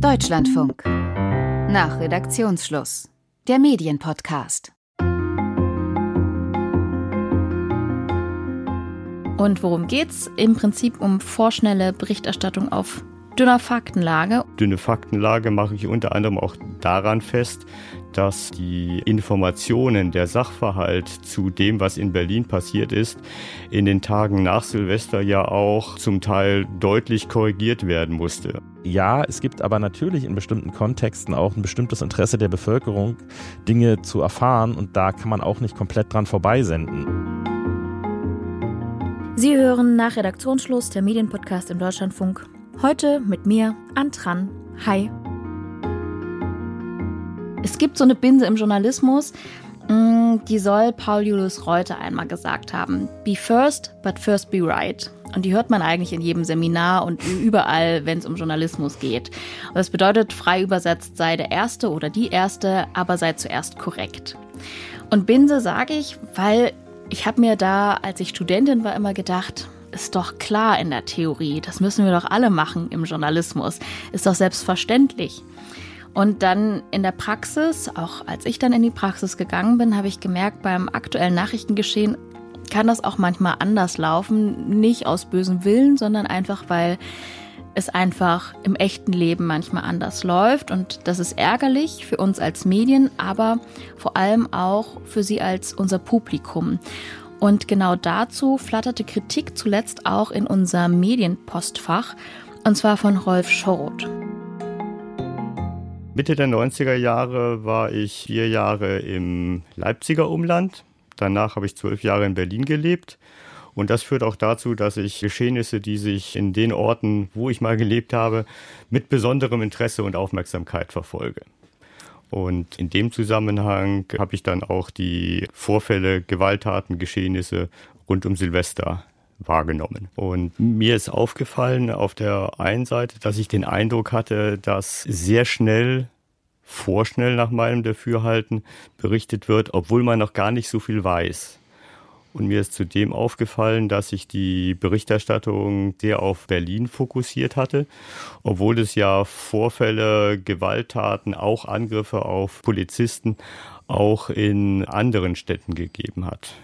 Deutschlandfunk. Nach Redaktionsschluss. Der Medienpodcast. Und worum geht's? Im Prinzip um vorschnelle Berichterstattung auf dünner Faktenlage. Dünne Faktenlage mache ich unter anderem auch daran fest, dass die Informationen, der Sachverhalt zu dem, was in Berlin passiert ist, in den Tagen nach Silvester ja auch zum Teil deutlich korrigiert werden musste. Ja, es gibt aber natürlich in bestimmten Kontexten auch ein bestimmtes Interesse der Bevölkerung, Dinge zu erfahren und da kann man auch nicht komplett dran vorbeisenden. Sie hören nach Redaktionsschluss der Medienpodcast im Deutschlandfunk. Heute mit mir, Antran. Hi. Es gibt so eine Binse im Journalismus, mm, die soll Paul Julius Reuter einmal gesagt haben. Be first, but first be right. Und die hört man eigentlich in jedem Seminar und überall, wenn es um Journalismus geht. Und das bedeutet, frei übersetzt, sei der Erste oder die Erste, aber sei zuerst korrekt. Und Binse sage ich, weil ich habe mir da, als ich Studentin war, immer gedacht, ist doch klar in der Theorie, das müssen wir doch alle machen im Journalismus, ist doch selbstverständlich. Und dann in der Praxis, auch als ich dann in die Praxis gegangen bin, habe ich gemerkt, beim aktuellen Nachrichtengeschehen kann das auch manchmal anders laufen. Nicht aus bösem Willen, sondern einfach, weil es einfach im echten Leben manchmal anders läuft. Und das ist ärgerlich für uns als Medien, aber vor allem auch für Sie als unser Publikum. Und genau dazu flatterte Kritik zuletzt auch in unser Medienpostfach, und zwar von Rolf Schoroth. Mitte der 90er Jahre war ich vier Jahre im Leipziger Umland. Danach habe ich zwölf Jahre in Berlin gelebt. Und das führt auch dazu, dass ich Geschehnisse, die sich in den Orten, wo ich mal gelebt habe, mit besonderem Interesse und Aufmerksamkeit verfolge. Und in dem Zusammenhang habe ich dann auch die Vorfälle, Gewalttaten, Geschehnisse rund um Silvester wahrgenommen. Und mir ist aufgefallen auf der einen Seite, dass ich den Eindruck hatte, dass sehr schnell vorschnell nach meinem Dafürhalten berichtet wird, obwohl man noch gar nicht so viel weiß. Und mir ist zudem aufgefallen, dass sich die Berichterstattung sehr auf Berlin fokussiert hatte, obwohl es ja Vorfälle, Gewalttaten, auch Angriffe auf Polizisten auch in anderen Städten gegeben hat.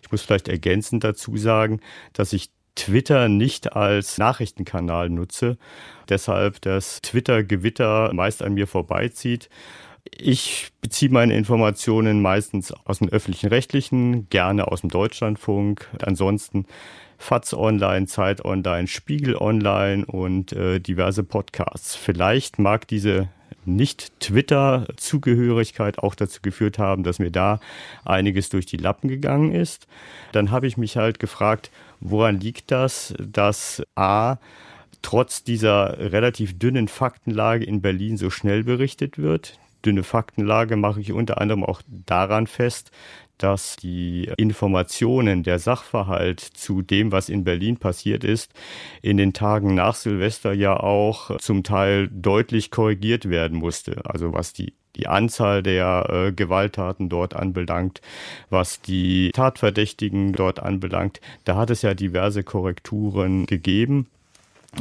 Ich muss vielleicht ergänzend dazu sagen, dass ich Twitter nicht als Nachrichtenkanal nutze, deshalb das Twitter-Gewitter meist an mir vorbeizieht. Ich beziehe meine Informationen meistens aus dem öffentlichen Rechtlichen, gerne aus dem Deutschlandfunk. Ansonsten FATS Online, Zeit Online, Spiegel Online und äh, diverse Podcasts. Vielleicht mag diese nicht-Twitter-Zugehörigkeit auch dazu geführt haben, dass mir da einiges durch die Lappen gegangen ist. Dann habe ich mich halt gefragt, woran liegt das, dass A, trotz dieser relativ dünnen Faktenlage in Berlin so schnell berichtet wird dünne Faktenlage mache ich unter anderem auch daran fest, dass die Informationen, der Sachverhalt zu dem, was in Berlin passiert ist, in den Tagen nach Silvester ja auch zum Teil deutlich korrigiert werden musste. Also was die die Anzahl der äh, Gewalttaten dort anbelangt, was die Tatverdächtigen dort anbelangt. Da hat es ja diverse Korrekturen gegeben.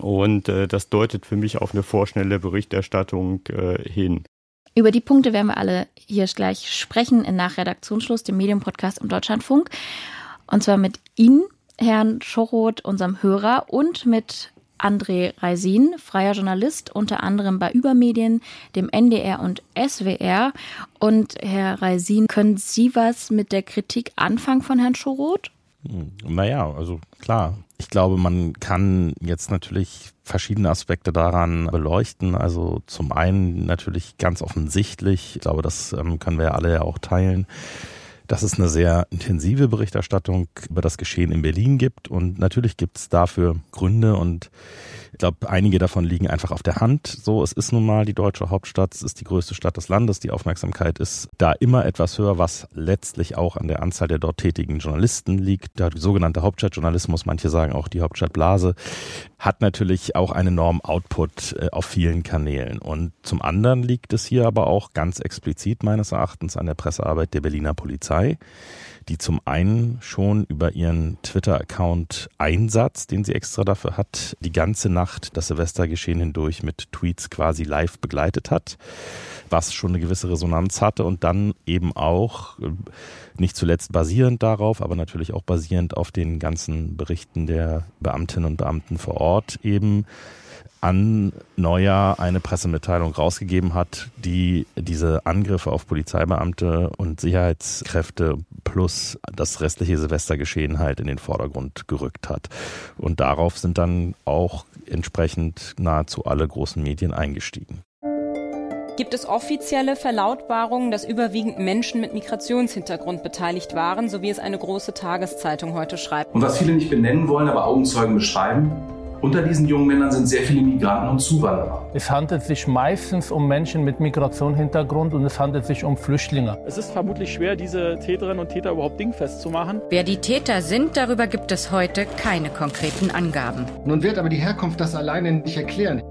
Und äh, das deutet für mich auf eine vorschnelle Berichterstattung äh, hin. Über die Punkte werden wir alle hier gleich sprechen in Nachredaktionsschluss, dem Medienpodcast im Deutschlandfunk. Und zwar mit Ihnen, Herrn Schoroth, unserem Hörer, und mit André Reisin, freier Journalist, unter anderem bei Übermedien, dem NDR und SWR. Und Herr Reisin, können Sie was mit der Kritik anfangen von Herrn Schoroth? Hm, naja, also klar. Ich glaube, man kann jetzt natürlich verschiedene Aspekte daran beleuchten. Also zum einen natürlich ganz offensichtlich, ich glaube, das ähm, können wir ja alle ja auch teilen, dass es eine sehr intensive Berichterstattung über das Geschehen in Berlin gibt. Und natürlich gibt es dafür Gründe und ich glaube, einige davon liegen einfach auf der Hand. So, es ist nun mal die deutsche Hauptstadt, es ist die größte Stadt des Landes. Die Aufmerksamkeit ist da immer etwas höher, was letztlich auch an der Anzahl der dort tätigen Journalisten liegt. Der sogenannte Hauptstadtjournalismus, manche sagen auch die Hauptstadtblase, hat natürlich auch einen enormen Output äh, auf vielen Kanälen. Und zum anderen liegt es hier aber auch ganz explizit meines Erachtens an der Pressearbeit der Berliner Polizei Polizei die zum einen schon über ihren Twitter-Account Einsatz, den sie extra dafür hat, die ganze Nacht das Silvestergeschehen hindurch mit Tweets quasi live begleitet hat, was schon eine gewisse Resonanz hatte und dann eben auch äh, nicht zuletzt basierend darauf, aber natürlich auch basierend auf den ganzen Berichten der Beamtinnen und Beamten vor Ort eben an Neujahr eine Pressemitteilung rausgegeben hat, die diese Angriffe auf Polizeibeamte und Sicherheitskräfte plus das restliche Silvestergeschehen halt in den Vordergrund gerückt hat. Und darauf sind dann auch entsprechend nahezu alle großen Medien eingestiegen. Gibt es offizielle Verlautbarungen, dass überwiegend Menschen mit Migrationshintergrund beteiligt waren, so wie es eine große Tageszeitung heute schreibt? Und was viele nicht benennen wollen, aber Augenzeugen beschreiben, unter diesen jungen Männern sind sehr viele Migranten und Zuwanderer. Es handelt sich meistens um Menschen mit Migrationshintergrund und es handelt sich um Flüchtlinge. Es ist vermutlich schwer, diese Täterinnen und Täter überhaupt dingfest zu machen. Wer die Täter sind, darüber gibt es heute keine konkreten Angaben. Nun wird aber die Herkunft das alleine nicht erklären.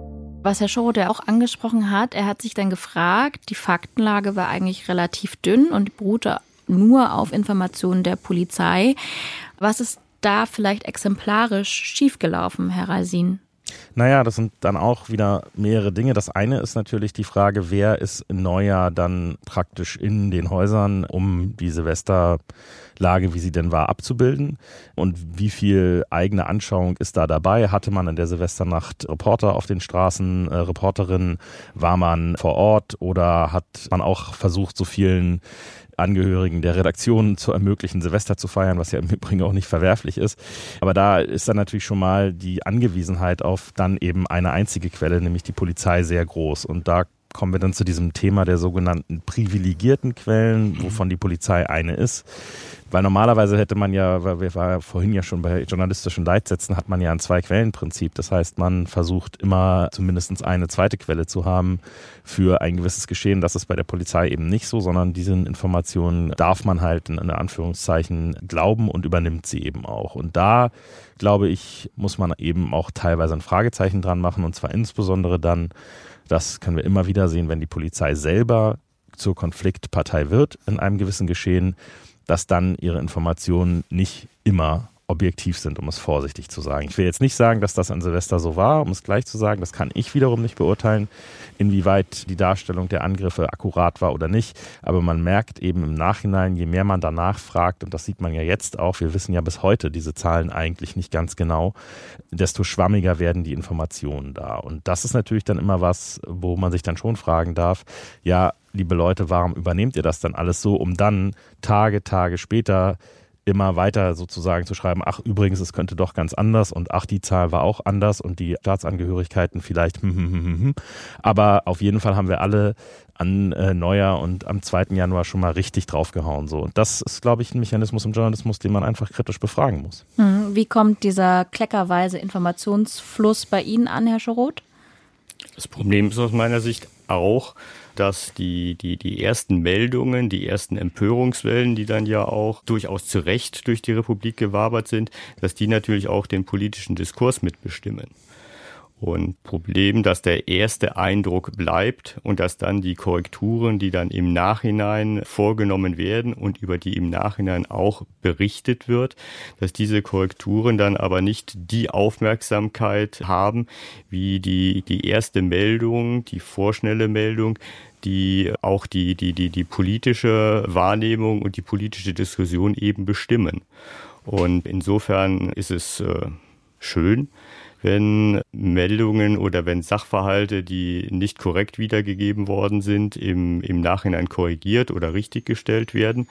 Was Herr Schoroth ja auch angesprochen hat, er hat sich dann gefragt, die Faktenlage war eigentlich relativ dünn und beruhte nur auf Informationen der Polizei. Was ist da vielleicht exemplarisch schiefgelaufen, Herr Reisin? Naja, das sind dann auch wieder mehrere Dinge. Das eine ist natürlich die Frage, wer ist im Neujahr dann praktisch in den Häusern, um die Silvesterlage, wie sie denn war, abzubilden und wie viel eigene Anschauung ist da dabei? Hatte man in der Silvesternacht Reporter auf den Straßen, äh, Reporterinnen? War man vor Ort oder hat man auch versucht, so vielen Angehörigen der Redaktion zu ermöglichen, Silvester zu feiern, was ja im Übrigen auch nicht verwerflich ist. Aber da ist dann natürlich schon mal die Angewiesenheit auf dann eben eine einzige Quelle, nämlich die Polizei, sehr groß. Und da kommen wir dann zu diesem Thema der sogenannten privilegierten Quellen, wovon die Polizei eine ist. Weil normalerweise hätte man ja, weil wir waren vorhin ja schon bei journalistischen Leitsätzen, hat man ja ein Zwei-Quellen-Prinzip. Das heißt, man versucht immer zumindest eine zweite Quelle zu haben für ein gewisses Geschehen. Das ist bei der Polizei eben nicht so, sondern diesen Informationen darf man halt in Anführungszeichen glauben und übernimmt sie eben auch. Und da, glaube ich, muss man eben auch teilweise ein Fragezeichen dran machen und zwar insbesondere dann, das können wir immer wieder sehen, wenn die Polizei selber zur Konfliktpartei wird in einem gewissen Geschehen, dass dann ihre Informationen nicht immer objektiv sind, um es vorsichtig zu sagen. Ich will jetzt nicht sagen, dass das an Silvester so war, um es gleich zu sagen, das kann ich wiederum nicht beurteilen, inwieweit die Darstellung der Angriffe akkurat war oder nicht. Aber man merkt eben im Nachhinein, je mehr man danach fragt, und das sieht man ja jetzt auch, wir wissen ja bis heute diese Zahlen eigentlich nicht ganz genau, desto schwammiger werden die Informationen da. Und das ist natürlich dann immer was, wo man sich dann schon fragen darf, ja, liebe Leute, warum übernehmt ihr das dann alles so, um dann Tage, Tage später immer weiter sozusagen zu schreiben, ach übrigens, es könnte doch ganz anders und ach, die Zahl war auch anders und die Staatsangehörigkeiten vielleicht. Hm, hm, hm, hm. Aber auf jeden Fall haben wir alle an äh, Neujahr und am 2. Januar schon mal richtig draufgehauen. So. Und das ist, glaube ich, ein Mechanismus im Journalismus, den man einfach kritisch befragen muss. Wie kommt dieser kleckerweise Informationsfluss bei Ihnen an, Herr Schoroth? Das Problem ist aus meiner Sicht auch, dass die, die, die ersten Meldungen, die ersten Empörungswellen, die dann ja auch durchaus zu Recht durch die Republik gewabert sind, dass die natürlich auch den politischen Diskurs mitbestimmen. Und Problem, dass der erste Eindruck bleibt und dass dann die Korrekturen, die dann im Nachhinein vorgenommen werden und über die im Nachhinein auch berichtet wird, dass diese Korrekturen dann aber nicht die Aufmerksamkeit haben, wie die, die erste Meldung, die vorschnelle Meldung, die auch die, die, die, die politische Wahrnehmung und die politische Diskussion eben bestimmen. Und insofern ist es äh, schön, wenn Meldungen oder wenn Sachverhalte, die nicht korrekt wiedergegeben worden sind, im, im Nachhinein korrigiert oder richtiggestellt werden.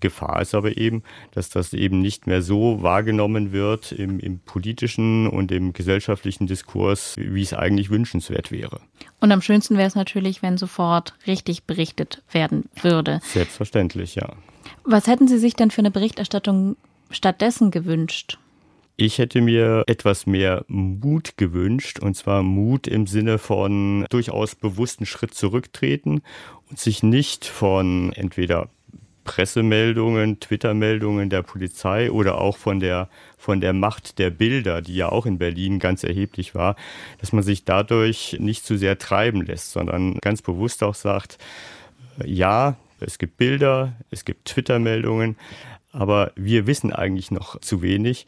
Gefahr ist aber eben, dass das eben nicht mehr so wahrgenommen wird im, im, politischen und im gesellschaftlichen Diskurs, wie es eigentlich wünschenswert wäre. Und am schönsten wäre es natürlich, wenn sofort richtig berichtet werden würde. Selbstverständlich, ja. Was hätten Sie sich denn für eine Berichterstattung stattdessen gewünscht? Ich hätte mir etwas mehr Mut gewünscht, und zwar Mut im Sinne von durchaus bewussten Schritt zurücktreten und sich nicht von entweder Pressemeldungen, Twitter-Meldungen der Polizei oder auch von der, von der Macht der Bilder, die ja auch in Berlin ganz erheblich war, dass man sich dadurch nicht zu sehr treiben lässt, sondern ganz bewusst auch sagt, ja, Es gibt Bilder, es gibt Twitter-Meldungen, aber wir wissen eigentlich noch zu wenig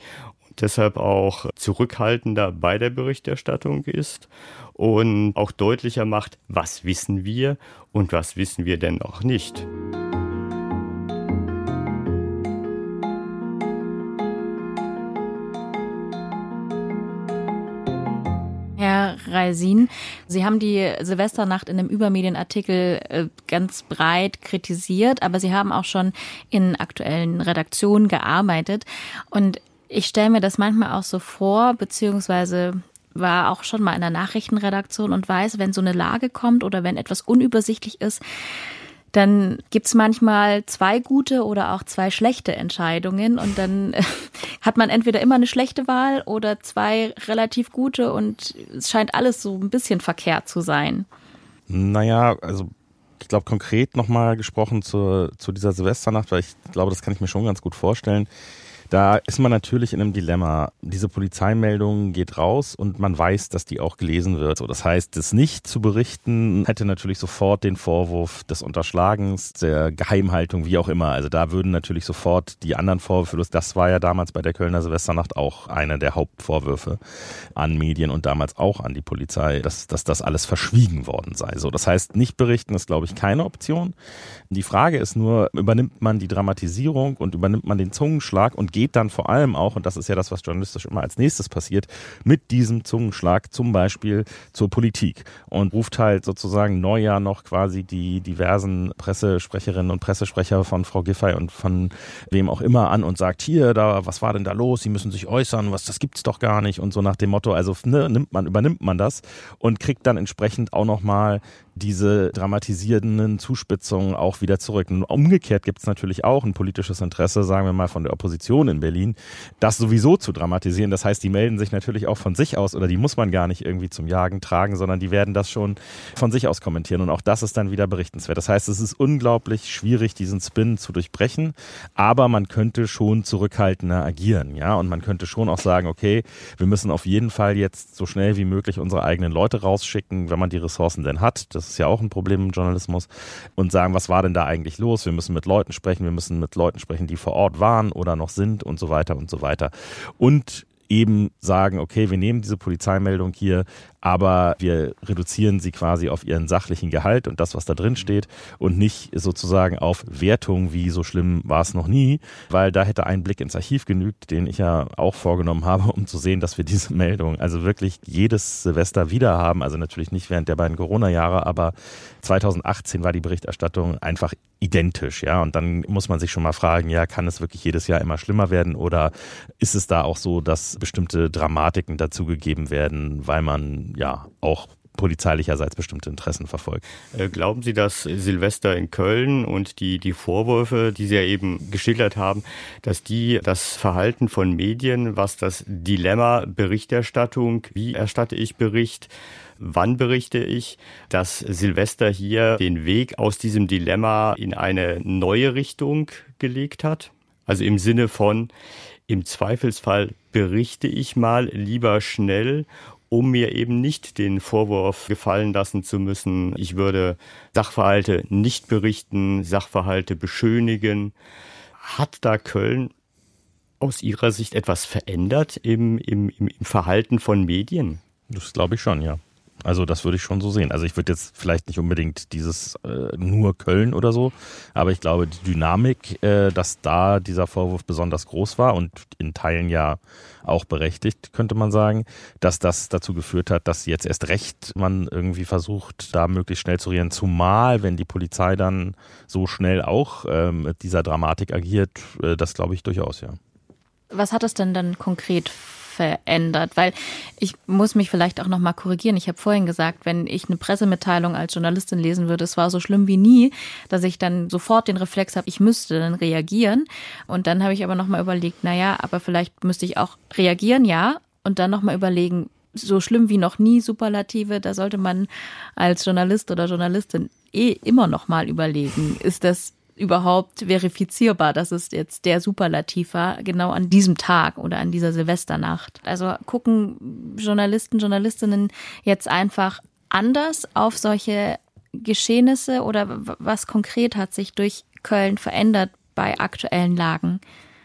deshalb auch zurückhaltender bei der Berichterstattung ist und auch deutlicher macht, was wissen wir und was wissen wir denn noch nicht. Reisin. Sie haben die Silvesternacht in einem Übermedienartikel äh, ganz breit kritisiert, aber Sie haben auch schon in aktuellen Redaktionen gearbeitet. Und ich stelle mir das manchmal auch so vor, beziehungsweise war auch schon mal in der Nachrichtenredaktion und weiß, wenn so eine Lage kommt oder wenn etwas unübersichtlich ist, dann gibt's manchmal zwei gute oder auch zwei schlechte Entscheidungen und dann hat man entweder immer eine schlechte Wahl oder zwei relativ gute und es scheint alles so ein bisschen verkehrt zu sein. Naja, also ich glaube konkret nochmal gesprochen zu, zu dieser Silvesternacht, weil ich glaube, das kann ich mir schon ganz gut vorstellen. Da ist man natürlich in einem Dilemma. Diese Polizeimeldung geht raus und man weiß, dass die auch gelesen wird. So, das heißt, das nicht zu berichten hätte natürlich sofort den Vorwurf des Unterschlagens, der Geheimhaltung, wie auch immer. Also da würden natürlich sofort die anderen Vorwürfe, das war ja damals bei der Kölner Silvesternacht auch einer der Hauptvorwürfe an Medien und damals auch an die Polizei, dass, dass das alles verschwiegen worden sei. So, das heißt, nicht berichten ist, glaube ich, keine Option. Die Frage ist nur, übernimmt man die Dramatisierung und übernimmt man den Zungenschlag und geht geht dann vor allem auch, und das ist ja das, was journalistisch immer als nächstes passiert, mit diesem Zungenschlag zum Beispiel zur Politik und ruft halt sozusagen Neujahr noch quasi die diversen Pressesprecherinnen und Pressesprecher von Frau Giffey und von wem auch immer an und sagt, hier, da, was war denn da los? Sie müssen sich äußern, was, das gibt's doch gar nicht und so nach dem Motto, also ne, nimmt man, übernimmt man das und kriegt dann entsprechend auch nochmal diese dramatisierenden Zuspitzungen auch wieder zurück. Und umgekehrt gibt es natürlich auch ein politisches Interesse, sagen wir mal, von der Opposition in Berlin, das sowieso zu dramatisieren. Das heißt, die melden sich natürlich auch von sich aus oder die muss man gar nicht irgendwie zum Jagen tragen, sondern die werden das schon von sich aus kommentieren. Und auch das ist dann wieder berichtenswert. Das heißt, es ist unglaublich schwierig, diesen Spin zu durchbrechen, aber man könnte schon zurückhaltender agieren, ja. Und man könnte schon auch sagen, okay, wir müssen auf jeden Fall jetzt so schnell wie möglich unsere eigenen Leute rausschicken, wenn man die Ressourcen denn hat. Das ist ja auch ein Problem im Journalismus, und sagen, was war denn da eigentlich los? Wir müssen mit Leuten sprechen, wir müssen mit Leuten sprechen, die vor Ort waren oder noch sind und so weiter und so weiter. Und eben sagen, okay, wir nehmen diese Polizeimeldung hier, aber wir reduzieren sie quasi auf ihren sachlichen Gehalt und das, was da drin steht und nicht sozusagen auf Wertung, wie so schlimm war es noch nie, weil da hätte ein Blick ins Archiv genügt, den ich ja auch vorgenommen habe, um zu sehen, dass wir diese Meldung also wirklich jedes Silvester wieder haben, also natürlich nicht während der beiden Corona-Jahre, aber 2018 war die Berichterstattung einfach identisch, ja, und dann muss man sich schon mal fragen, ja, kann es wirklich jedes Jahr immer schlimmer werden oder ist es da auch so, dass bestimmte Dramatiken dazugegeben werden, weil man ja auch polizeilicherseits bestimmte Interessen verfolgt. Äh, glauben Sie, dass Silvester in Köln und die, die Vorwürfe, die Sie ja eben geschildert haben, dass die das Verhalten von Medien, was das Dilemma Berichterstattung, wie erstatte ich Bericht, wann berichte ich, dass Silvester hier den Weg aus diesem Dilemma in eine neue Richtung gelegt hat? Also im Sinne von, im Zweifelsfall berichte ich mal lieber schnell um mir eben nicht den Vorwurf gefallen lassen zu müssen, ich würde Sachverhalte nicht berichten, Sachverhalte beschönigen. Hat da Köln aus Ihrer Sicht etwas verändert im, im, im Verhalten von Medien? Das glaube ich schon, ja. Also das würde ich schon so sehen. Also ich würde jetzt vielleicht nicht unbedingt dieses äh, nur Köln oder so, aber ich glaube die Dynamik, äh, dass da dieser Vorwurf besonders groß war und in Teilen ja auch berechtigt, könnte man sagen, dass das dazu geführt hat, dass jetzt erst recht man irgendwie versucht, da möglichst schnell zu reagieren, zumal wenn die Polizei dann so schnell auch äh, mit dieser Dramatik agiert, äh, das glaube ich durchaus, ja. Was hat es denn dann konkret verändert? Weil ich muss mich vielleicht auch noch mal korrigieren. Ich habe vorhin gesagt, wenn ich eine Pressemitteilung als Journalistin lesen würde, es war so schlimm wie nie, dass ich dann sofort den Reflex habe, ich müsste dann reagieren. Und dann habe ich aber noch mal überlegt, na ja, aber vielleicht müsste ich auch reagieren, ja, und dann noch mal überlegen, so schlimm wie noch nie Superlative, da sollte man als Journalist oder Journalistin eh immer noch mal überlegen, ist das überhaupt verifizierbar, dass es jetzt der Superlativ war, genau an diesem Tag oder an dieser Silvesternacht. Also gucken Journalisten, Journalistinnen jetzt einfach anders auf solche Geschehnisse oder was konkret hat sich durch Köln verändert bei aktuellen Lagen?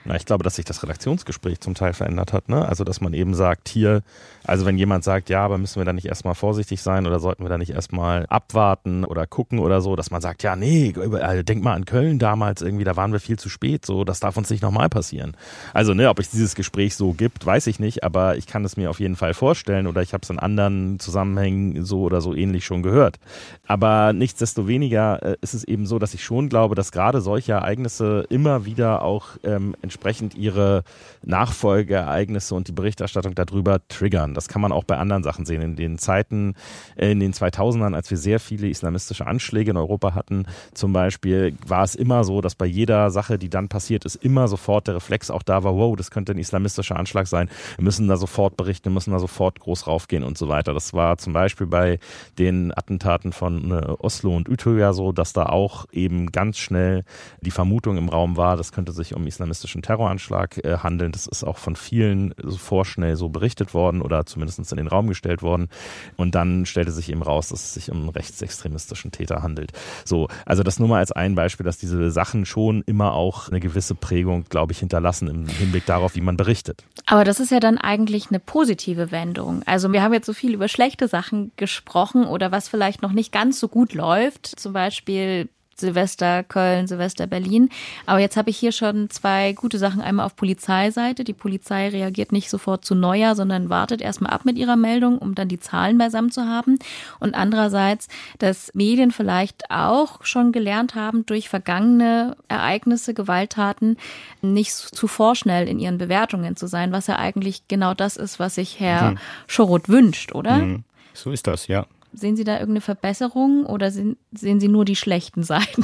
Na, ich glaube, dass sich das Redaktionsgespräch zum Teil verändert hat. Ne? Also, dass man eben sagt, hier, also wenn jemand sagt, ja, aber müssen wir da nicht erstmal vorsichtig sein oder sollten wir da nicht erstmal abwarten oder gucken oder so, dass man sagt, ja, nee, also denk mal an Köln damals irgendwie, da waren wir viel zu spät, so, das darf uns nicht nochmal passieren. Also, ne, ob es dieses Gespräch so gibt, weiß ich nicht, aber ich kann es mir auf jeden Fall vorstellen oder ich habe es in anderen Zusammenhängen so oder so ähnlich schon gehört. Aber nichtsdestoweniger äh, ist es eben so, dass ich schon glaube, dass gerade solche Ereignisse immer wieder auch ähm, entsprechend ihre Nachfolgeereignisse und die Berichterstattung darüber triggern. Das kann man auch bei anderen Sachen sehen. In den Zeiten, äh, in den 2000ern, als wir sehr viele islamistische Anschläge in Europa hatten, zum Beispiel, war es immer so, dass bei jeder Sache, die dann passiert ist, immer sofort der Reflex auch da war, wow, das könnte ein islamistischer Anschlag sein. Wir müssen da sofort berichten, wir müssen da sofort groß raufgehen und so weiter. Das war zum Beispiel bei den Attentaten von äh, Oslo und Utøya so, dass da auch eben ganz schnell die Vermutung im Raum war, das könnte sich um islamistischen Terroranschlag äh, handeln. Das ist auch von vielen vorschnell so berichtet worden oder zumindest in den Raum gestellt worden. Und dann stellte sich eben raus, dass es sich um einen rechtsextremistischen Täter handelt. So, also das nur mal als ein Beispiel, dass diese Sachen schon immer auch eine gewisse Prägung, glaube ich, hinterlassen im Hinblick darauf, wie man berichtet. Aber das ist ja dann eigentlich eine positive Wendung. Also wir haben jetzt so viel über schlechte Sachen gesprochen oder was vielleicht noch nicht ganz so gut läuft. Zum Beispiel Silvester Köln, Silvester Berlin. Aber jetzt habe ich hier schon zwei gute Sachen. Einmal auf Polizeiseite. Die Polizei reagiert nicht sofort zu Neujahr, sondern wartet erstmal ab mit ihrer Meldung, um dann die Zahlen beisammen zu haben. Und andererseits, dass Medien vielleicht auch schon gelernt haben, durch vergangene Ereignisse, Gewalttaten, nicht zu vorschnell in ihren Bewertungen zu sein, was ja eigentlich genau das ist, was sich Herr mhm. Schorot wünscht, oder? Mhm. So ist das, ja. Sehen Sie da irgendeine Verbesserung oder sehen, sehen Sie nur die schlechten Seiten?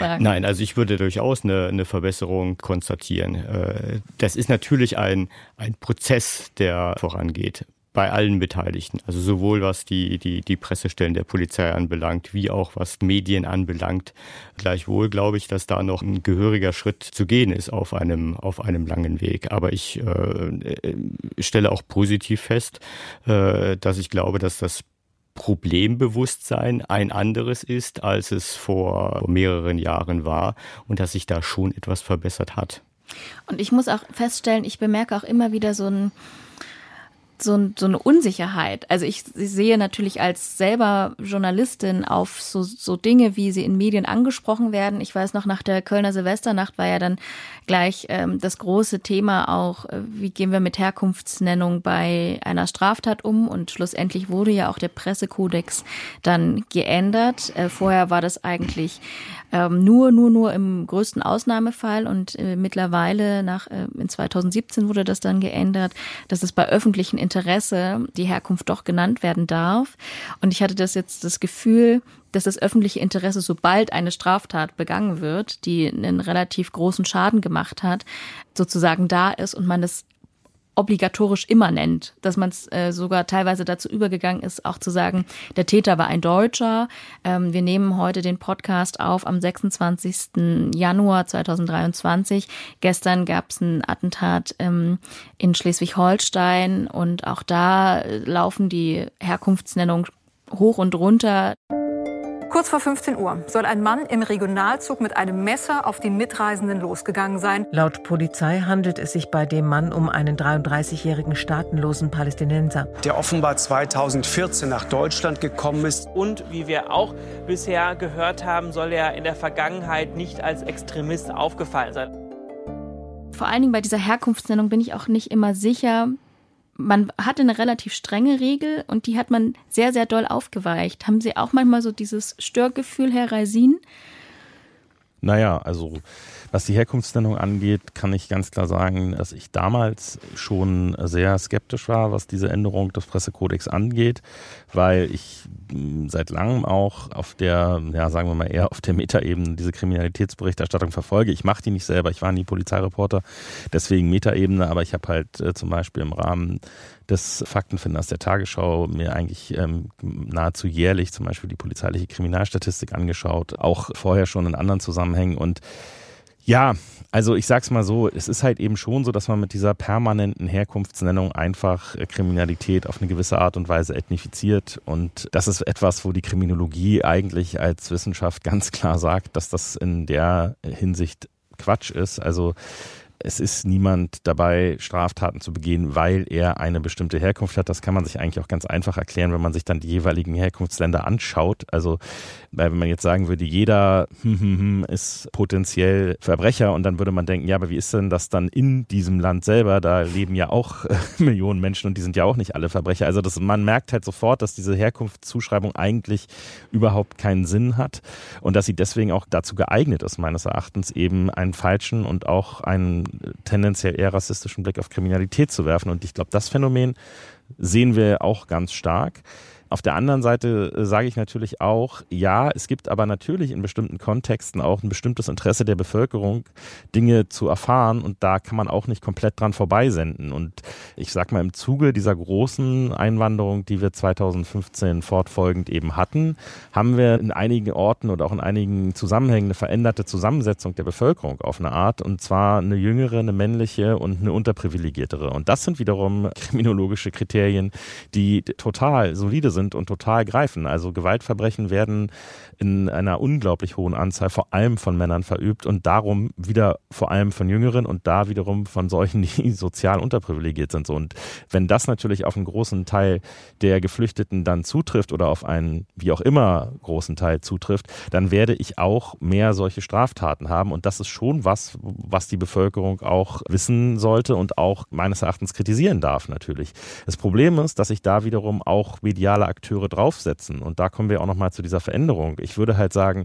Nein, also ich würde durchaus eine, eine Verbesserung konstatieren. Äh, das ist natürlich ein, ein Prozess, der vorangeht bei allen Beteiligten. Also sowohl was die, die, die Pressestellen der Polizei anbelangt, wie auch was Medien anbelangt. Gleichwohl glaube ich, dass da noch ein gehöriger Schritt zu gehen ist auf einem, auf einem langen Weg. Aber ich äh, stelle auch positiv fest, äh, dass ich glaube, dass das Problembewusstsein ein anderes ist, als es vor mehreren Jahren war und dass sich da schon etwas verbessert hat. Und ich muss auch feststellen, ich bemerke auch immer wieder so ein so, so eine Unsicherheit. Also ich, ich sehe natürlich als selber Journalistin auf so, so Dinge, wie sie in Medien angesprochen werden. Ich weiß noch, nach der Kölner Silvesternacht war ja dann gleich ähm, das große Thema auch, äh, wie gehen wir mit Herkunftsnennung bei einer Straftat um? Und schlussendlich wurde ja auch der Pressekodex dann geändert. Äh, vorher war das eigentlich ähm, nur, nur, nur im größten Ausnahmefall und äh, mittlerweile nach äh, in 2017 wurde das dann geändert, dass es bei öffentlichen Interesse die Herkunft doch genannt werden darf. Und ich hatte das jetzt das Gefühl, dass das öffentliche Interesse, sobald eine Straftat begangen wird, die einen relativ großen Schaden gemacht hat, sozusagen da ist und man es obligatorisch immer nennt, dass man es äh, sogar teilweise dazu übergegangen ist, auch zu sagen, der Täter war ein Deutscher. Ähm, wir nehmen heute den Podcast auf am 26. Januar 2023. Gestern gab es ein Attentat ähm, in Schleswig-Holstein und auch da äh, laufen die Herkunftsnennungen hoch und runter. Kurz vor 15 Uhr soll ein Mann im Regionalzug mit einem Messer auf die Mitreisenden losgegangen sein. Laut Polizei handelt es sich bei dem Mann um einen 33-jährigen staatenlosen Palästinenser. Der offenbar 2014 nach Deutschland gekommen ist. Und wie wir auch bisher gehört haben, soll er in der Vergangenheit nicht als Extremist aufgefallen sein. Vor allen Dingen bei dieser Herkunftsnennung bin ich auch nicht immer sicher, man hatte eine relativ strenge Regel und die hat man sehr, sehr doll aufgeweicht. Haben Sie auch manchmal so dieses Störgefühl, Herr Reisin? Naja, also was die Herkunftsnennung angeht, kann ich ganz klar sagen, dass ich damals schon sehr skeptisch war, was diese Änderung des Pressekodex angeht, weil ich hm, seit langem auch auf der, ja, sagen wir mal eher auf der Metaebene diese Kriminalitätsberichterstattung verfolge. Ich mache die nicht selber, ich war nie Polizeireporter, deswegen Metaebene, aber ich habe halt äh, zum Beispiel im Rahmen des Faktenfinders der Tagesschau mir eigentlich ähm, nahezu jährlich zum Beispiel die polizeiliche Kriminalstatistik angeschaut, auch vorher schon in anderen Zusammenhängen und Ja, also ich sag's mal so, es ist halt eben schon so, dass man mit dieser permanenten Herkunftsnennung einfach äh, Kriminalität auf eine gewisse Art und Weise ethnifiziert. Und das ist etwas, wo die Kriminologie eigentlich als Wissenschaft ganz klar sagt, dass das in der Hinsicht Quatsch ist. Also es ist niemand dabei, Straftaten zu begehen, weil er eine bestimmte Herkunft hat. Das kann man sich eigentlich auch ganz einfach erklären, wenn man sich dann die jeweiligen Herkunftsländer anschaut. Also, weil wenn man jetzt sagen würde, jeder ist potenziell Verbrecher und dann würde man denken, ja, aber wie ist denn das dann in diesem Land selber? Da leben ja auch Millionen Menschen und die sind ja auch nicht alle Verbrecher. Also das, man merkt halt sofort, dass diese Herkunftszuschreibung eigentlich überhaupt keinen Sinn hat und dass sie deswegen auch dazu geeignet ist, meines Erachtens eben einen falschen und auch einen tendenziell eher rassistischen Blick auf Kriminalität zu werfen. Und ich glaube, das Phänomen sehen wir auch ganz stark. Auf der anderen Seite äh, sage ich natürlich auch, ja, es gibt aber natürlich in bestimmten Kontexten auch ein bestimmtes Interesse der Bevölkerung, Dinge zu erfahren und da kann man auch nicht komplett dran vorbeisenden. Und ich sage mal, im Zuge dieser großen Einwanderung, die wir 2015 fortfolgend eben hatten, haben wir in einigen Orten oder auch in einigen Zusammenhängen eine veränderte Zusammensetzung der Bevölkerung auf eine Art und zwar eine jüngere, eine männliche und eine unterprivilegiertere. Und das sind wiederum kriminologische Kriterien, die total solide sind sind und total greifen. Also Gewaltverbrechen werden in einer unglaublich hohen Anzahl vor allem von Männern verübt und darum wieder vor allem von Jüngeren und da wiederum von solchen, die sozial unterprivilegiert sind. Und wenn das natürlich auf einen großen Teil der Geflüchteten dann zutrifft oder auf einen wie auch immer großen Teil zutrifft, dann werde ich auch mehr solche Straftaten haben. Und das ist schon was, was die Bevölkerung auch wissen sollte und auch meines Erachtens kritisieren darf natürlich. Das Problem ist, dass sich da wiederum auch mediale Akteure draufsetzen. Und da kommen wir auch nochmal zu dieser Veränderung. Ich würde halt sagen,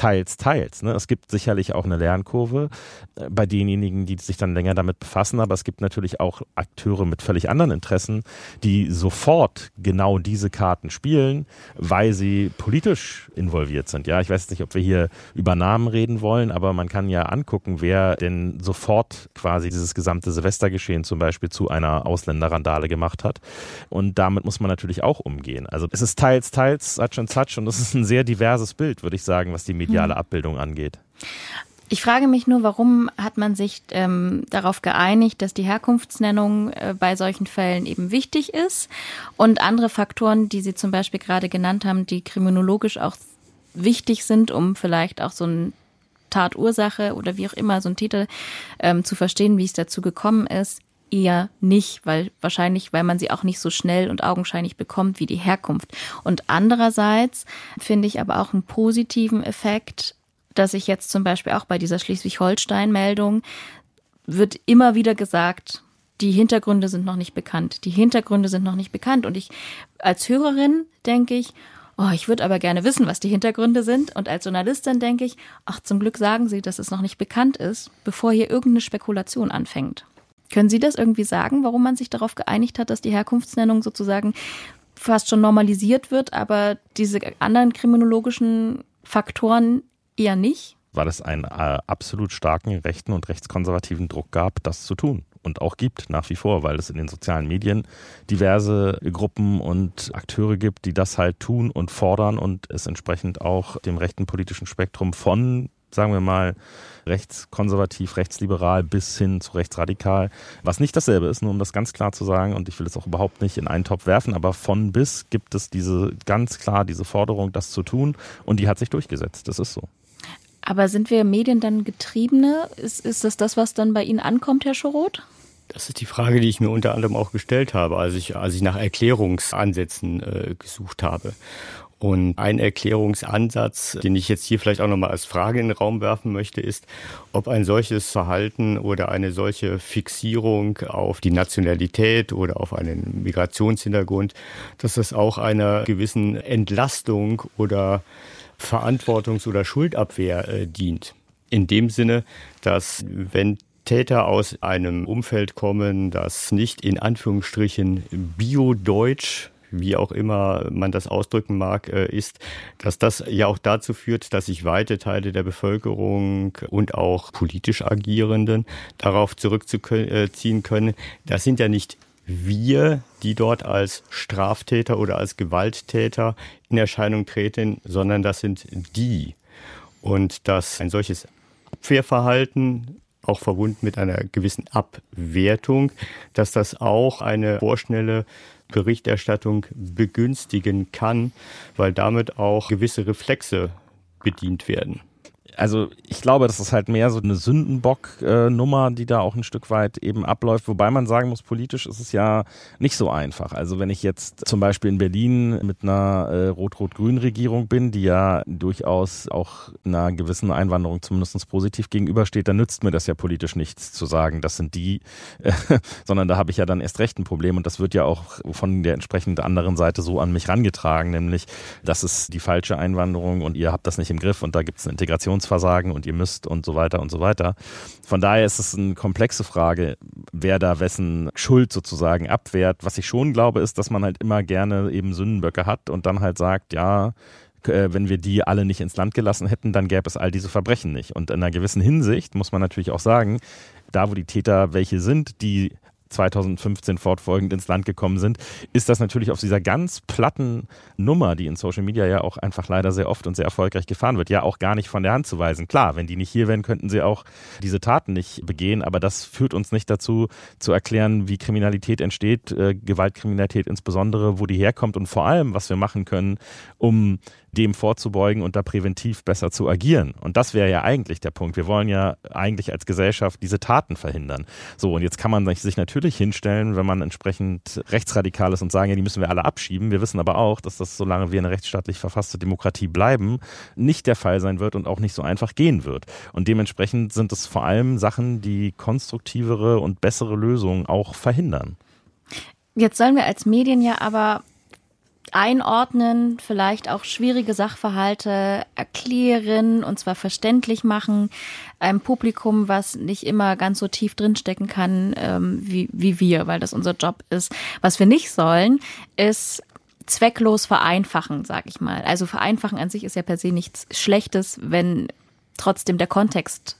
teils, teils. Ne? Es gibt sicherlich auch eine Lernkurve äh, bei denjenigen, die sich dann länger damit befassen, aber es gibt natürlich auch Akteure mit völlig anderen Interessen, die sofort genau diese Karten spielen, weil sie politisch involviert sind. Ja, ich weiß nicht, ob wir hier über Namen reden wollen, aber man kann ja angucken, wer denn sofort quasi dieses gesamte Silvestergeschehen zum Beispiel zu einer Ausländerrandale gemacht hat. Und damit muss man natürlich auch umgehen. Also es ist teils, teils, such and such und es ist ein sehr diverses Bild, würde ich sagen, was die mediale. Abbildung angeht. Ich frage mich nur, warum hat man sich ähm, darauf geeinigt, dass die Herkunftsnennung äh, bei solchen Fällen eben wichtig ist und andere Faktoren, die Sie zum Beispiel gerade genannt haben, die kriminologisch auch wichtig sind, um vielleicht auch so ein Tatursache oder wie auch immer so ein Täter ähm, zu verstehen, wie es dazu gekommen ist, eher nicht, weil wahrscheinlich, weil man sie auch nicht so schnell und augenscheinlich bekommt wie die Herkunft. Und andererseits finde ich aber auch einen positiven Effekt, dass ich jetzt zum Beispiel auch bei dieser Schleswig-Holstein-Meldung wird immer wieder gesagt, die Hintergründe sind noch nicht bekannt. Die Hintergründe sind noch nicht bekannt. Und ich als Hörerin denke ich, oh, ich würde aber gerne wissen, was die Hintergründe sind. Und als Journalistin denke ich, ach, zum Glück sagen Sie, dass es noch nicht bekannt ist, bevor hier irgendeine Spekulation anfängt. Können Sie das irgendwie sagen, warum man sich darauf geeinigt hat, dass die Herkunftsnennung sozusagen fast schon normalisiert wird, aber diese anderen kriminologischen Faktoren eher nicht? Weil es einen äh, absolut starken rechten und rechtskonservativen Druck gab, das zu tun und auch gibt nach wie vor, weil es in den sozialen Medien diverse Gruppen und Akteure gibt, die das halt tun und fordern und es entsprechend auch dem rechten politischen Spektrum von sagen wir mal, rechtskonservativ, rechtsliberal bis hin zu rechtsradikal, was nicht dasselbe ist, nur um das ganz klar zu sagen, und ich will es auch überhaupt nicht in einen Topf werfen, aber von bis gibt es diese ganz klar diese Forderung, das zu tun, und die hat sich durchgesetzt. Das ist so. Aber sind wir Medien dann Getriebene? Ist, ist das das, was dann bei Ihnen ankommt, Herr Schoroth? Das ist die Frage, die ich mir unter anderem auch gestellt habe, als ich, als ich nach Erklärungsansätzen äh, gesucht habe. Und ein Erklärungsansatz, den ich jetzt hier vielleicht auch nochmal als Frage in den Raum werfen möchte, ist, ob ein solches Verhalten oder eine solche Fixierung auf die Nationalität oder auf einen Migrationshintergrund, dass das auch einer gewissen Entlastung oder Verantwortungs- oder Schuldabwehr äh, dient. In dem Sinne, dass wenn Täter aus einem Umfeld kommen, das nicht in Anführungsstrichen biodeutsch wie auch immer man das ausdrücken mag, äh, ist, dass das ja auch dazu führt, dass sich weite Teile der Bevölkerung und auch politisch Agierenden darauf zurückziehen können. Das sind ja nicht wir, die dort als Straftäter oder als Gewalttäter in Erscheinung treten, sondern das sind die. Und dass ein solches Abwehrverhalten, auch verbunden mit einer gewissen Abwertung, dass das auch eine vorschnelle Berichterstattung begünstigen kann, weil damit auch gewisse Reflexe bedient werden also ich glaube, das ist halt mehr so eine Sündenbock-Nummer, die da auch ein Stück weit eben abläuft. Wobei man sagen muss, politisch ist es ja nicht so einfach. Also wenn ich jetzt zum Beispiel in Berlin mit einer äh, Rot-Rot-Grün-Regierung bin, die ja durchaus auch einer gewissen Einwanderung zumindest positiv gegenübersteht, dann nützt mir das ja politisch nichts zu sagen, das sind die, äh, sondern da habe ich ja dann erst recht ein Problem. Und das wird ja auch von der entsprechend anderen Seite so an mich rangetragen, nämlich das ist die falsche Einwanderung und ihr habt das nicht im Griff und da gibt es eine Integrations Versagen und ihr müsst und so weiter und so weiter. Von daher ist es eine komplexe Frage, wer da wessen Schuld sozusagen abwehrt. Was ich schon glaube, ist, dass man halt immer gerne eben Sündenböcke hat und dann halt sagt, ja, äh, wenn wir die alle nicht ins Land gelassen hätten, dann gäbe es all diese Verbrechen nicht. Und in einer gewissen Hinsicht muss man natürlich auch sagen, da wo die Täter welche sind, die 2015 fortfolgend ins Land gekommen sind, ist das natürlich auf dieser ganz platten Nummer, die in Social Media ja auch einfach leider sehr oft und sehr erfolgreich gefahren wird, ja auch gar nicht von der Hand zu weisen. Klar, wenn die nicht hier wären, könnten sie auch diese Taten nicht begehen, aber das führt uns nicht dazu, zu erklären, wie Kriminalität entsteht, äh, Gewaltkriminalität insbesondere, wo die herkommt und vor allem, was wir machen können, um dem vorzubeugen und da präventiv besser zu agieren. Und das wäre ja eigentlich der Punkt. Wir wollen ja eigentlich als Gesellschaft diese Taten verhindern. So, und jetzt kann man sich natürlich hinstellen, wenn man entsprechend rechtsradikal ist und sagen, ja, die müssen wir alle abschieben. Wir wissen aber auch, dass das, solange wir eine rechtsstaatlich verfasste Demokratie bleiben, nicht der Fall sein wird und auch nicht so einfach gehen wird. Und dementsprechend sind es vor allem Sachen, die konstruktivere und bessere Lösungen auch verhindern. Jetzt sollen wir als Medien ja aber einordnen, vielleicht auch schwierige Sachverhalte erklären und zwar verständlich machen, einem Publikum, was nicht immer ganz so tief drinstecken kann ähm, wie, wie wir, weil das unser Job ist. Was wir nicht sollen, ist zwecklos vereinfachen, sag ich mal. Also vereinfachen an sich ist ja per se nichts Schlechtes, wenn trotzdem der Kontext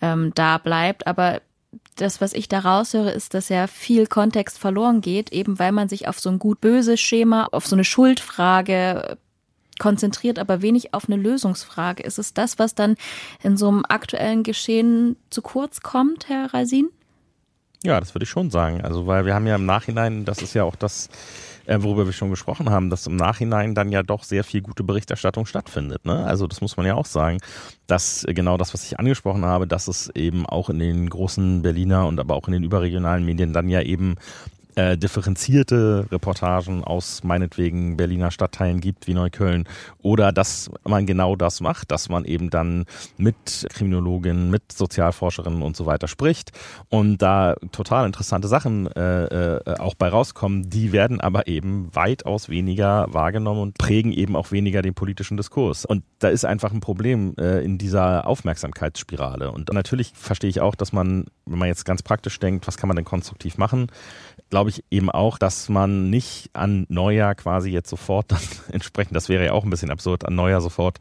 ähm, da bleibt, aber das, was ich da raushöre, ist, dass ja viel Kontext verloren geht, eben weil man sich auf so ein gut-böse Schema, auf so eine Schuldfrage konzentriert, aber wenig auf eine Lösungsfrage. Ist es das, was dann in so einem aktuellen Geschehen zu kurz kommt, Herr Rasin? Ja, das würde ich schon sagen. Also, weil wir haben ja im Nachhinein, das ist ja auch das, äh, worüber wir schon gesprochen haben, dass im Nachhinein dann ja doch sehr viel gute Berichterstattung stattfindet. Ne? Also das muss man ja auch sagen, dass äh, genau das, was ich angesprochen habe, dass es eben auch in den großen Berliner und aber auch in den überregionalen Medien dann ja eben äh, differenzierte Reportagen aus meinetwegen Berliner Stadtteilen gibt wie Neukölln oder dass man genau das macht, dass man eben dann mit Kriminologinnen, mit Sozialforscherinnen und so weiter spricht und da total interessante Sachen äh, äh, auch bei rauskommen, die werden aber eben weitaus weniger wahrgenommen und prägen eben auch weniger den politischen Diskurs. Und da ist einfach ein Problem äh, in dieser Aufmerksamkeitsspirale. Und natürlich verstehe ich auch, dass man, wenn man jetzt ganz praktisch denkt, was kann man denn konstruktiv machen, glaube ich eben auch, dass man nicht an Neujahr quasi jetzt sofort dann entsprechend, das wäre ja auch ein bisschen absurd, an Neujahr sofort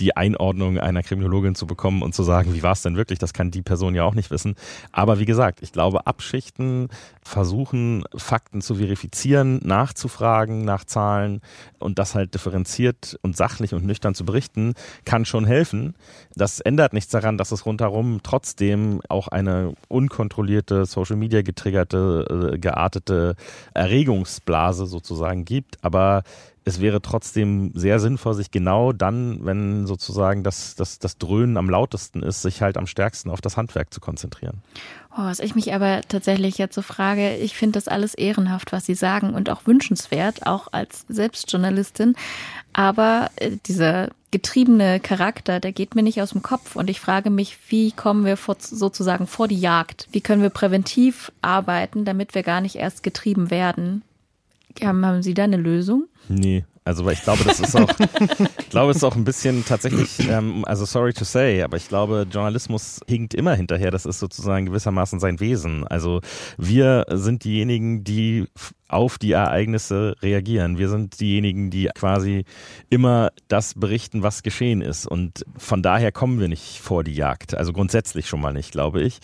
die Einordnung einer Kriminologin zu bekommen und zu sagen, wie war es denn wirklich, das kann die Person ja auch nicht wissen. Aber wie gesagt, ich glaube, abschichten, versuchen, Fakten zu verifizieren, nachzufragen nach Zahlen und das halt differenziert und sachlich und nüchtern zu berichten, kann schon helfen. Das ändert nichts daran, dass es rundherum trotzdem auch eine unkontrollierte, Social Media getriggerte, äh, geartete unerwartete Erregungsblase sozusagen gibt. Aber es wäre trotzdem sehr sinnvoll, sich genau dann, wenn sozusagen das, das, das Dröhnen am lautesten ist, sich halt am stärksten auf das Handwerk zu konzentrieren. Oh, was ich mich aber tatsächlich jetzt so frage, ich finde das alles ehrenhaft, was Sie sagen und auch wünschenswert, auch als Selbstjournalistin. Aber äh, dieser getriebene Charakter, der geht mir nicht aus dem Kopf. Und ich frage mich, wie kommen wir vor, sozusagen vor die Jagd? Wie können wir präventiv arbeiten, damit wir gar nicht erst getrieben werden? Haben Sie da eine Lösung? Nee, also ich glaube, das ist auch, ich glaube, es ist auch ein bisschen tatsächlich, ähm, also sorry to say, aber ich glaube, Journalismus hinkt immer hinterher. Das ist sozusagen gewissermaßen sein Wesen. Also wir sind diejenigen, die auf die Ereignisse reagieren. Wir sind diejenigen, die quasi immer das berichten, was geschehen ist. Und von daher kommen wir nicht vor die Jagd. Also grundsätzlich schon mal nicht, glaube ich.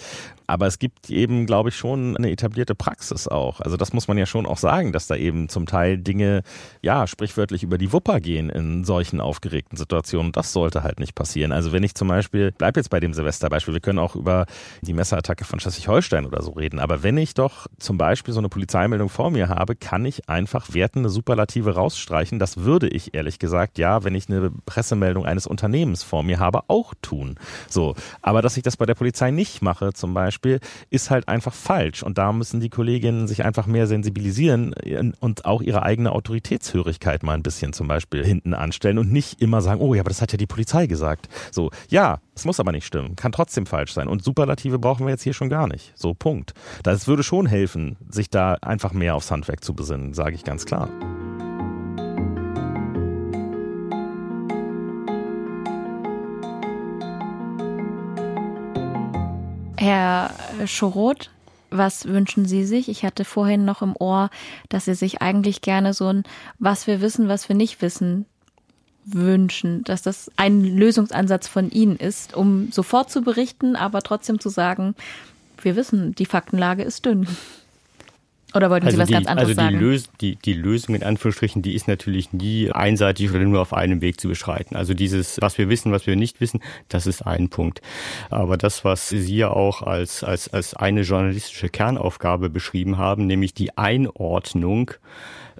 Aber es gibt eben, glaube ich, schon eine etablierte Praxis auch. Also das muss man ja schon auch sagen, dass da eben zum Teil Dinge, ja, sprichwörtlich über die Wupper gehen in solchen aufgeregten Situationen. Das sollte halt nicht passieren. Also wenn ich zum Beispiel, bleib jetzt bei dem Silvesterbeispiel, wir können auch über die Messerattacke von Schleswig-Holstein oder so reden, aber wenn ich doch zum Beispiel so eine Polizeimeldung vor mir habe, kann ich einfach wertende Superlative rausstreichen. Das würde ich ehrlich gesagt, ja, wenn ich eine Pressemeldung eines Unternehmens vor mir habe, auch tun. So. Aber dass ich das bei der Polizei nicht mache, zum Beispiel, Beispiel, ist halt einfach falsch. Und da müssen die Kolleginnen sich einfach mehr sensibilisieren und auch ihre eigene Autoritätshörigkeit mal ein bisschen zum Beispiel hinten anstellen und nicht immer sagen, oh ja, aber das hat ja die Polizei gesagt. So, ja, es muss aber nicht stimmen, kann trotzdem falsch sein. Und Superlative brauchen wir jetzt hier schon gar nicht. So, Punkt. Das würde schon helfen, sich da einfach mehr aufs Handwerk zu besinnen, sage ich ganz klar. Herr Schoroth, was wünschen Sie sich? Ich hatte vorhin noch im Ohr, dass Sie sich eigentlich gerne so ein Was wir wissen, was wir nicht wissen wünschen, dass das ein Lösungsansatz von Ihnen ist, um sofort zu berichten, aber trotzdem zu sagen, wir wissen, die Faktenlage ist dünn. Oder wollten also Sie was die, ganz anderes also die sagen? Lös die, die Lösung in Anführungsstrichen, die ist natürlich nie einseitig oder nur auf einem Weg zu beschreiten. Also dieses, was wir wissen, was wir nicht wissen, das ist ein Punkt. Aber das, was Sie ja auch als, als, als eine journalistische Kernaufgabe beschrieben haben, nämlich die Einordnung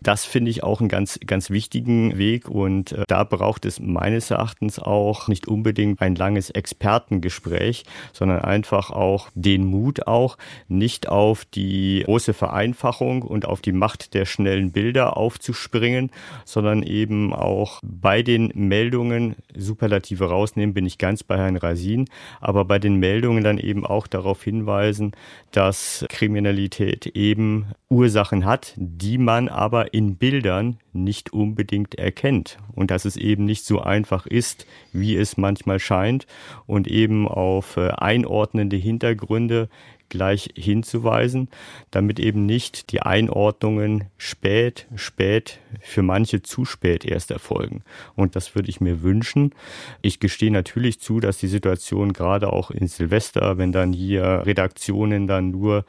das finde ich auch einen ganz, ganz wichtigen Weg und äh, da braucht es meines Erachtens auch nicht unbedingt ein langes Expertengespräch, sondern einfach auch den Mut auch, nicht auf die große Vereinfachung und auf die Macht der schnellen Bilder aufzuspringen, sondern eben auch bei den Meldungen Superlative rausnehmen, bin ich ganz bei Herrn Rasin, aber bei den Meldungen dann eben auch darauf hinweisen, dass Kriminalität eben Ursachen hat, die man aber in Bildern nicht unbedingt erkennt. Und dass es eben nicht so einfach ist, wie es manchmal scheint. Und eben auf äh, einordnende Hintergründe gleich hinzuweisen, damit eben nicht die Einordnungen spät, spät, für manche zu spät erst erfolgen. Und das würde ich mir wünschen. Ich gestehe natürlich zu, dass die Situation gerade auch in Silvester, wenn dann hier Redaktionen dann nur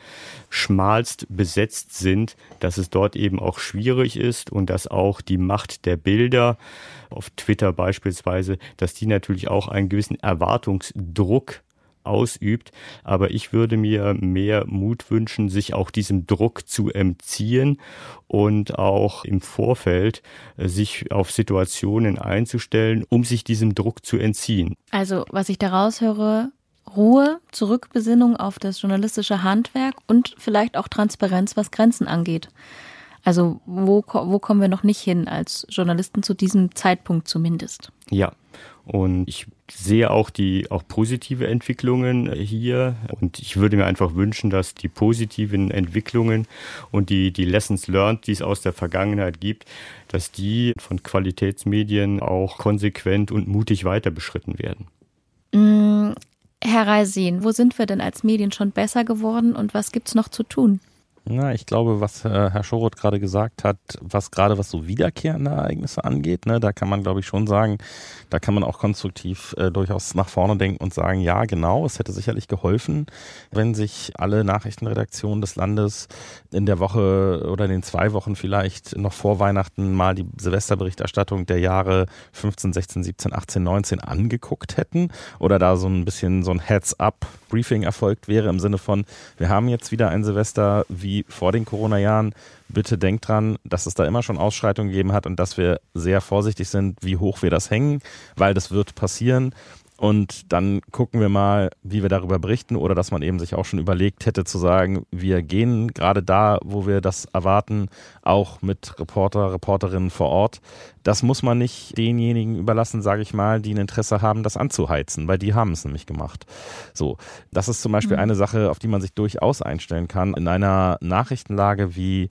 schmalst besetzt sind, dass es dort eben auch schwierig ist und dass auch die Macht der Bilder auf Twitter beispielsweise, dass die natürlich auch einen gewissen Erwartungsdruck ausübt. Aber ich würde mir mehr Mut wünschen, sich auch diesem Druck zu entziehen und auch im Vorfeld äh, sich auf Situationen einzustellen, um sich diesem Druck zu entziehen. Also, was ich daraus höre, Ruhe, Zurückbesinnung auf das journalistische Handwerk und vielleicht auch Transparenz, was Grenzen angeht. Also wo, wo kommen wir noch nicht hin als Journalisten zu diesem Zeitpunkt zumindest? Ja, und ich sehe auch die auch positive Entwicklungen hier und ich würde mir einfach wünschen, dass die positiven Entwicklungen und die die Lessons learned, die es aus der Vergangenheit gibt, dass die von Qualitätsmedien auch konsequent und mutig weiter beschritten werden. Mm, Herr Reisin, wo sind wir denn als Medien schon besser geworden und was gibt's noch zu tun? Na, ich glaube, was äh, Herr Schoroth gerade gesagt hat, was gerade was so wiederkehrende Ereignisse angeht, ne, da kann man, glaube ich, schon sagen, da kann man auch konstruktiv äh, durchaus nach vorne denken und sagen, ja, genau, es hätte sicherlich geholfen, wenn sich alle Nachrichtenredaktionen des Landes in der Woche oder in den zwei Wochen vielleicht noch vor Weihnachten mal die Silvesterberichterstattung der Jahre 15, 16, 17, 18, 19 angeguckt hätten oder da so ein bisschen so ein Heads-up-Briefing erfolgt wäre im Sinne von, wir haben jetzt wieder ein Silvester wie vor den Corona-Jahren. Bitte denkt dran, dass es da immer schon Ausschreitungen gegeben hat und dass wir sehr vorsichtig sind, wie hoch wir das hängen, weil das wird passieren. Und dann gucken wir mal, wie wir darüber berichten oder dass man eben sich auch schon überlegt hätte zu sagen, wir gehen gerade da, wo wir das erwarten, auch mit Reporter, Reporterinnen vor Ort. Das muss man nicht denjenigen überlassen, sage ich mal, die ein Interesse haben, das anzuheizen, weil die haben es nämlich gemacht. So, das ist zum Beispiel mhm. eine Sache, auf die man sich durchaus einstellen kann. In einer Nachrichtenlage wie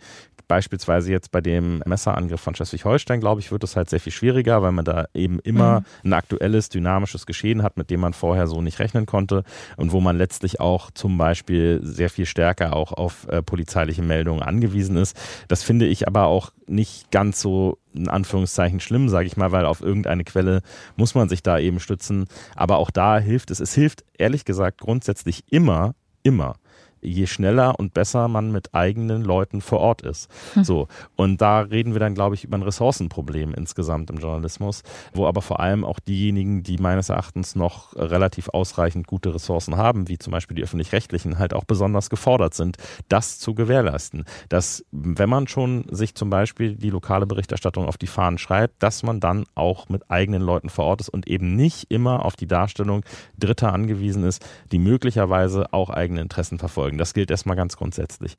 beispielsweise jetzt bei dem Messerangriff von Schleswig-Holstein, glaube ich, wird es halt sehr viel schwieriger, weil man da eben immer mhm. ein aktuelles, dynamisches Geschehen hat, mit dem man vorher so nicht rechnen konnte und wo man letztlich auch zum Beispiel sehr viel stärker auch auf äh, polizeiliche Meldungen angewiesen ist. Das finde ich aber auch nicht ganz so in Anführungszeichen schlimm, sage ich mal, weil auf irgendeine Quelle muss man sich da eben stützen. Aber auch da hilft es. Es hilft ehrlich gesagt grundsätzlich immer, immer je schneller und besser man mit eigenen Leuten vor Ort ist. Hm. So. Und da reden wir dann, glaube ich, über ein Ressourcenproblem insgesamt im Journalismus, wo aber vor allem auch diejenigen, die meines Erachtens noch relativ ausreichend gute Ressourcen haben, wie zum Beispiel die öffentlich-rechtlichen, halt auch besonders gefordert sind, das zu gewährleisten. Dass, wenn man schon sich zum Beispiel die lokale Berichterstattung auf die Fahnen schreibt, dass man dann auch mit eigenen Leuten vor Ort ist und eben nicht immer auf die Darstellung Dritter angewiesen ist, die möglicherweise auch eigene Interessen verfolgen folgen. Das gilt erstmal ganz grundsätzlich.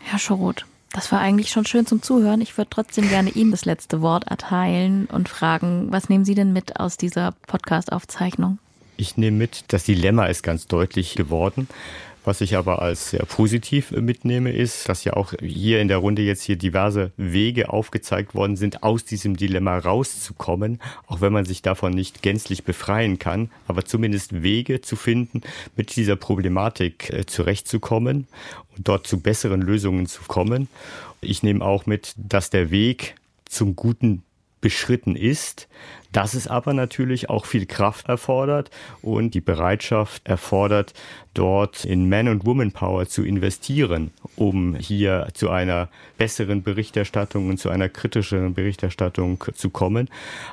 Herr Schoroth, das war eigentlich schon schön zum Zuhören. Ich würde trotzdem gerne Ihnen das letzte Wort erteilen und fragen, was nehmen Sie denn mit aus dieser Podcast-Aufzeichnung? Ich nehme mit, das Dilemma ist ganz deutlich geworden. Was ich aber als sehr positiv mitnehme, ist, dass ja auch hier in der Runde jetzt hier diverse Wege aufgezeigt worden sind, aus diesem Dilemma rauszukommen, auch wenn man sich davon nicht gänzlich befreien kann, aber zumindest Wege zu finden, mit dieser Problematik äh, zurechtzukommen und dort zu besseren Lösungen zu kommen. Ich nehme auch mit, dass der Weg zum Guten beschritten ist, dass es aber natürlich auch viel Kraft erfordert und die Bereitschaft erfordert, dort in Man- und Woman-Power zu investieren, um hier zu einer besseren Berichterstattung und zu einer kritischeren Berichterstattung zu kommen.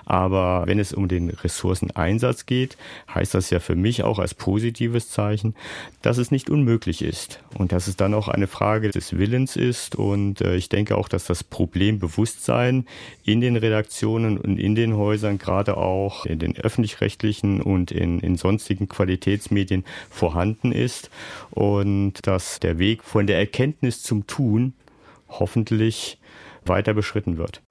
Aber wenn es um den Ressourceneinsatz geht, heißt das ja für mich auch als positives Zeichen, dass es nicht unmöglich ist und dass es dann auch eine Frage des Willens ist. Und äh, ich denke auch, dass das Problembewusstsein in den Redaktionen und in den Häusern gerade auch in den öffentlich-rechtlichen und in, in sonstigen Qualitätsmedien vorhanden ist und dass der Weg von der Erkenntnis zum Tun hoffentlich weiter beschritten wird.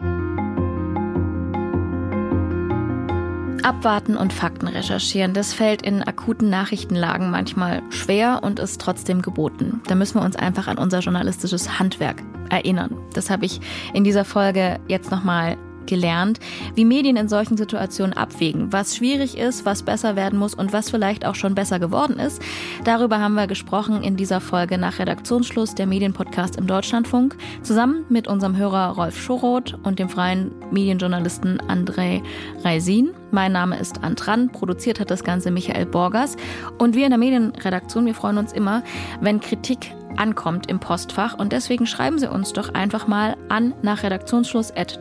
Abwarten und Fakten recherchieren, das fällt in akuten Nachrichtenlagen manchmal schwer und ist trotzdem geboten. Da müssen wir uns einfach an unser journalistisches Handwerk erinnern. Das habe ich in dieser Folge jetzt nochmal gelernt, wie Medien in solchen Situationen abwägen, was schwierig ist, was besser werden muss und was vielleicht auch schon besser geworden ist. Darüber haben wir gesprochen in dieser Folge nach Redaktionsschluss der Medienpodcast im Deutschlandfunk, zusammen mit unserem Hörer Rolf Schoroth und dem freien Medienjournalisten André Reisin. Mein Name ist Antran, produziert hat das Ganze Michael Borgers und wir in der Medienredaktion, wir freuen uns immer, wenn Kritik ankommt im Postfach und deswegen schreiben Sie uns doch einfach mal an nach Redaktionsschluss at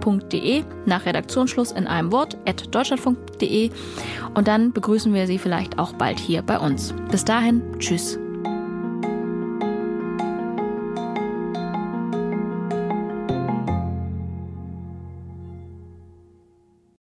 deutschlandfunk.de nach Redaktionsschluss in einem Wort at deutschlandfunk.de und dann begrüßen wir Sie vielleicht auch bald hier bei uns. Bis dahin, tschüss.